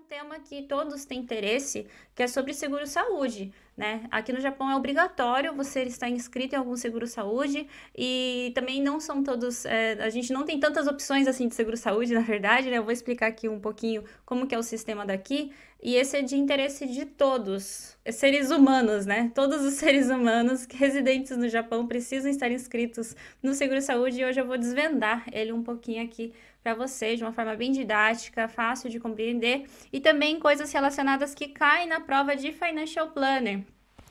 um tema que todos têm interesse, que é sobre seguro-saúde, né? Aqui no Japão é obrigatório você estar inscrito em algum seguro-saúde e também não são todos, é, a gente não tem tantas opções assim de seguro-saúde, na verdade, né? Eu vou explicar aqui um pouquinho como que é o sistema daqui e esse é de interesse de todos, seres humanos, né? Todos os seres humanos residentes no Japão precisam estar inscritos no seguro-saúde e hoje eu vou desvendar ele um pouquinho aqui para vocês de uma forma bem didática, fácil de compreender e também coisas relacionadas que caem na prova de Financial Planner.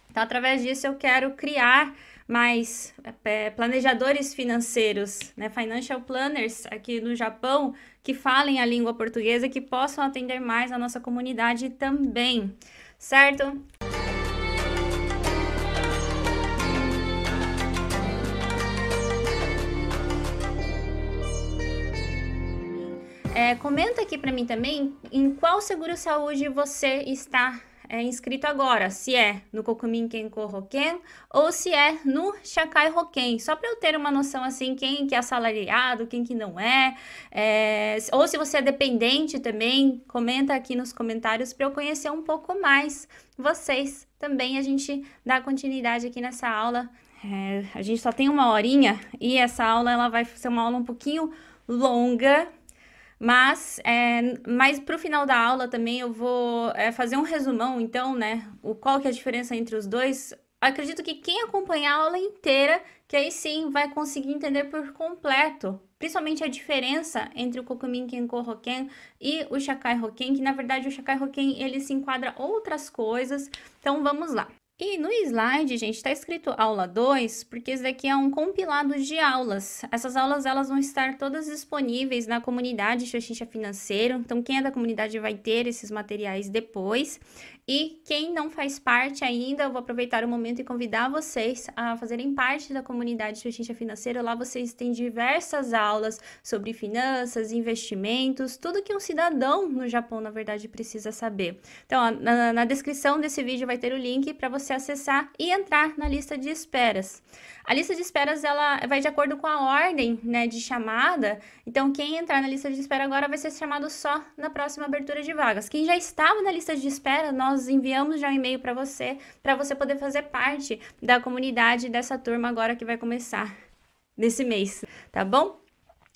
Então, através disso, eu quero criar mais é, planejadores financeiros, né, financial planners aqui no Japão, que falem a língua portuguesa, que possam atender mais a nossa comunidade também, certo? É, comenta aqui para mim também em qual seguro saúde você está é, inscrito agora, se é no Kokumin Kenko Hoken ou se é no Shakai Hoken, só para eu ter uma noção assim, quem que é assalariado, quem que não é, é, ou se você é dependente também, comenta aqui nos comentários para eu conhecer um pouco mais vocês. Também a gente dá continuidade aqui nessa aula. É, a gente só tem uma horinha e essa aula ela vai ser uma aula um pouquinho longa, mas, é, mas para o final da aula também eu vou é, fazer um resumão, então, né? O, qual que é a diferença entre os dois? Acredito que quem acompanhar a aula inteira, que aí sim vai conseguir entender por completo, principalmente a diferença entre o Kokumin Kenko Hoken e o Shakai Hoken, que na verdade o Shakai Hoken ele se enquadra outras coisas. Então vamos lá. E no slide, gente, está escrito aula 2, porque esse daqui é um compilado de aulas. Essas aulas elas vão estar todas disponíveis na comunidade Xoxincha Financeiro. Então, quem é da comunidade vai ter esses materiais depois. E quem não faz parte ainda, eu vou aproveitar o momento e convidar vocês a fazerem parte da comunidade Xuxincha Financeira. Lá vocês têm diversas aulas sobre finanças, investimentos, tudo que um cidadão no Japão, na verdade, precisa saber. Então, na, na descrição desse vídeo vai ter o link para você acessar e entrar na lista de esperas. A lista de esperas ela vai de acordo com a ordem né, de chamada. Então, quem entrar na lista de espera agora vai ser chamado só na próxima abertura de vagas. Quem já estava na lista de espera, nós enviamos já um e-mail para você, para você poder fazer parte da comunidade dessa turma agora que vai começar nesse mês, tá bom?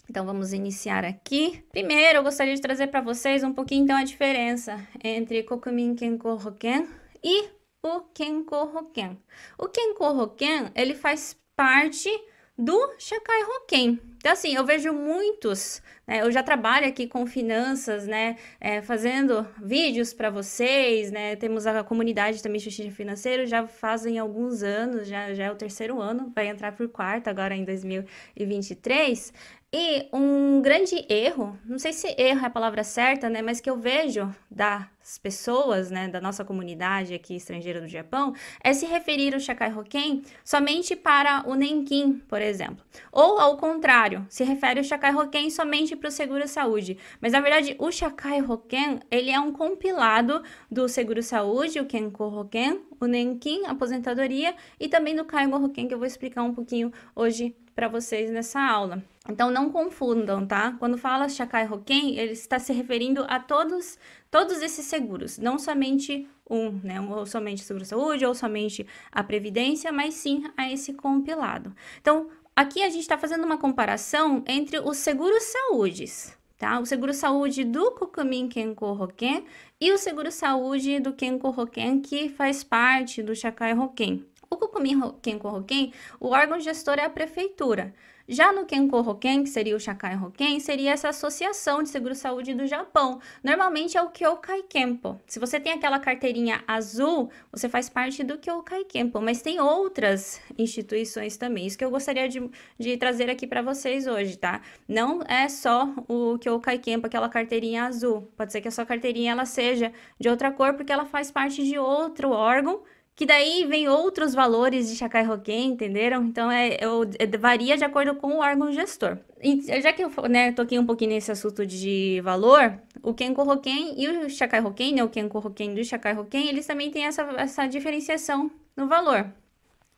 Então vamos iniciar aqui. Primeiro, eu gostaria de trazer para vocês um pouquinho então a diferença entre Kokumin Kenko Hoken e o Kenko Hoken. O Kenko Hoken, ele faz parte do Shakai Hoken. Então, assim, eu vejo muitos, né, eu já trabalho aqui com finanças, né, é, fazendo vídeos para vocês, né, temos a comunidade também Xuxinha Financeiro, já fazem alguns anos, já, já é o terceiro ano, vai entrar por quarto agora em 2023, e um grande erro, não sei se erro é a palavra certa, né, mas que eu vejo das pessoas, né, da nossa comunidade aqui estrangeira do Japão, é se referir o Shakai Hoken somente para o Nenkin, por exemplo. Ou ao contrário, se refere o Shakai Hoken somente para o seguro saúde. Mas na verdade, o Shakai Hoken, ele é um compilado do seguro saúde, o Kenko Hoken, o Nenkin, aposentadoria, e também do Kaigo Hoken, que eu vou explicar um pouquinho hoje para vocês nessa aula. Então não confundam, tá? Quando fala Shakai Hoken, ele está se referindo a todos todos esses seguros, não somente um, né? Ou somente seguro-saúde, ou somente a previdência, mas sim a esse compilado. Então, aqui a gente está fazendo uma comparação entre os seguros-saúdes, tá? O seguro-saúde do Kokumin Kenko Hoken e o seguro-saúde do Kenko Hoken, que faz parte do Shakai Hoken. O Kokumin Kenko Hoken, o órgão gestor é a prefeitura. Já no Kenko Hoken, que seria o Shakai Hoken, seria essa associação de seguro-saúde do Japão. Normalmente é o Kyokai Kenpo. Se você tem aquela carteirinha azul, você faz parte do Kyokai Kenpo, mas tem outras instituições também. Isso que eu gostaria de, de trazer aqui para vocês hoje, tá? Não é só o Kyokai Kenpo, aquela carteirinha azul. Pode ser que a sua carteirinha ela seja de outra cor, porque ela faz parte de outro órgão que daí vem outros valores de Shakai Hoken, entenderam? Então, é, é, varia de acordo com o órgão gestor. E, já que eu né, toquei um pouquinho nesse assunto de valor, o Kenko Hoken e o Shakai Hoken, né, o Kenko Hoken do Shakai Hoken, eles também têm essa, essa diferenciação no valor.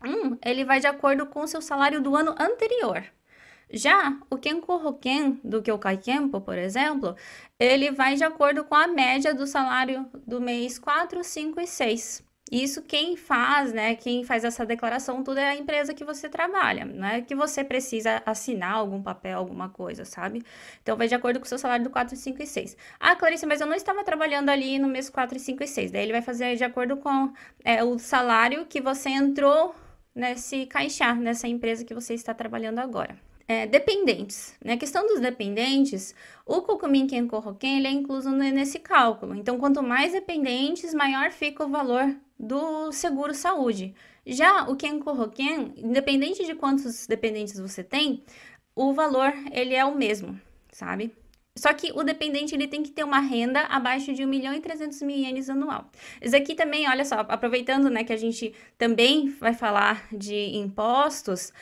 Um, ele vai de acordo com o seu salário do ano anterior. Já o Kenko Hoken do Kyokai Kempo, por exemplo, ele vai de acordo com a média do salário do mês 4, 5 e 6. Isso quem faz, né? Quem faz essa declaração, tudo é a empresa que você trabalha, não é que você precisa assinar algum papel, alguma coisa, sabe? Então vai de acordo com o seu salário do 4, 5 e 6. Ah, Clarice, mas eu não estava trabalhando ali no mês 4, 5 e 6. Daí ele vai fazer de acordo com é, o salário que você entrou nesse caixar, nessa empresa que você está trabalhando agora. É, dependentes. Na né? questão dos dependentes, o Kokumin Kenko Hoken ele é incluso nesse cálculo. Então, quanto mais dependentes, maior fica o valor do seguro saúde. Já o Kenko Hoken, independente de quantos dependentes você tem, o valor ele é o mesmo, sabe? Só que o dependente ele tem que ter uma renda abaixo de 1 milhão e 300 mil ienes anual. Isso aqui também, olha só, aproveitando né, que a gente também vai falar de impostos,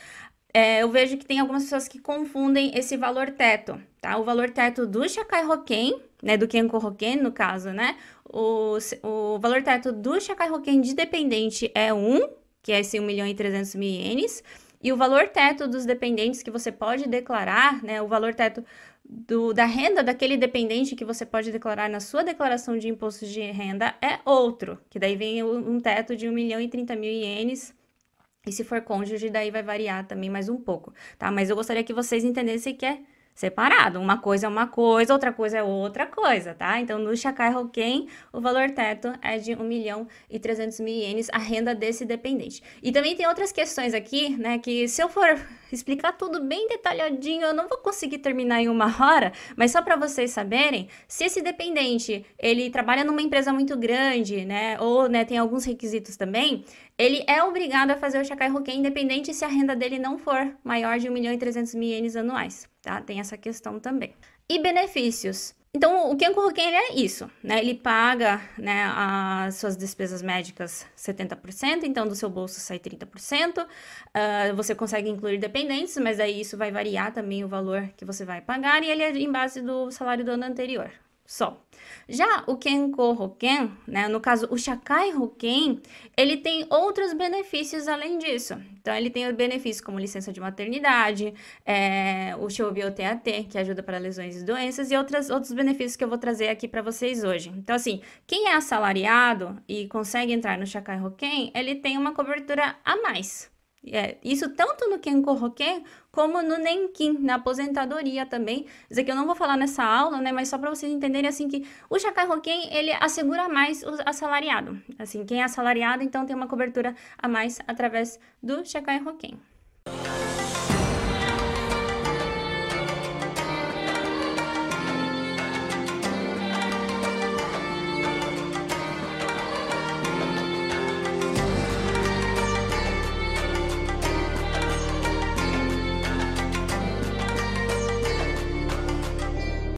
é, eu vejo que tem algumas pessoas que confundem esse valor teto, tá? O valor teto do Shakai Hoken, né, do Kenko Hoken, no caso, né? O, o valor teto do Shakai Hoken de dependente é 1, que é esse 1 milhão e 300 mil ienes, e o valor teto dos dependentes que você pode declarar, né, o valor teto do, da renda daquele dependente que você pode declarar na sua declaração de imposto de renda é outro, que daí vem um teto de 1 milhão e 30 mil ienes, e se for cônjuge, daí vai variar também mais um pouco, tá? Mas eu gostaria que vocês entendessem que é separado. Uma coisa é uma coisa, outra coisa é outra coisa, tá? Então, no Shakai Hoken, o valor teto é de 1 milhão e 300 mil ienes, a renda desse dependente. E também tem outras questões aqui, né, que se eu for explicar tudo bem detalhadinho, eu não vou conseguir terminar em uma hora, mas só para vocês saberem, se esse dependente, ele trabalha numa empresa muito grande, né, ou, né, tem alguns requisitos também, ele é obrigado a fazer o Shakai Hoken independente se a renda dele não for maior de 1 milhão e 300 mil ienes anuais tá? Tem essa questão também. E benefícios. Então, o Kenko Hoken é isso, né? Ele paga né, as suas despesas médicas 70%, então do seu bolso sai 30%. Uh, ah, você consegue incluir dependentes, mas aí isso vai variar também o valor que você vai pagar e ele é em base do salário do ano anterior só. Já o Kenko Hoken, né, no caso o Shakai Hoken, ele tem outros benefícios além disso. Então, ele tem benefícios como licença de maternidade, é, o Shobio TAT, que ajuda para lesões e doenças, e outras, outros benefícios que eu vou trazer aqui para vocês hoje. Então, assim, quem é assalariado e consegue entrar no Shakai Hoken, ele tem uma cobertura a mais. É, isso tanto no Kenko como no Nenkin, na aposentadoria também. Isso aqui eu não vou falar nessa aula, né? Mas só para vocês entenderem assim que o Shakai ele assegura mais o assalariado. Assim, quem é assalariado, então tem uma cobertura a mais através do Shakai.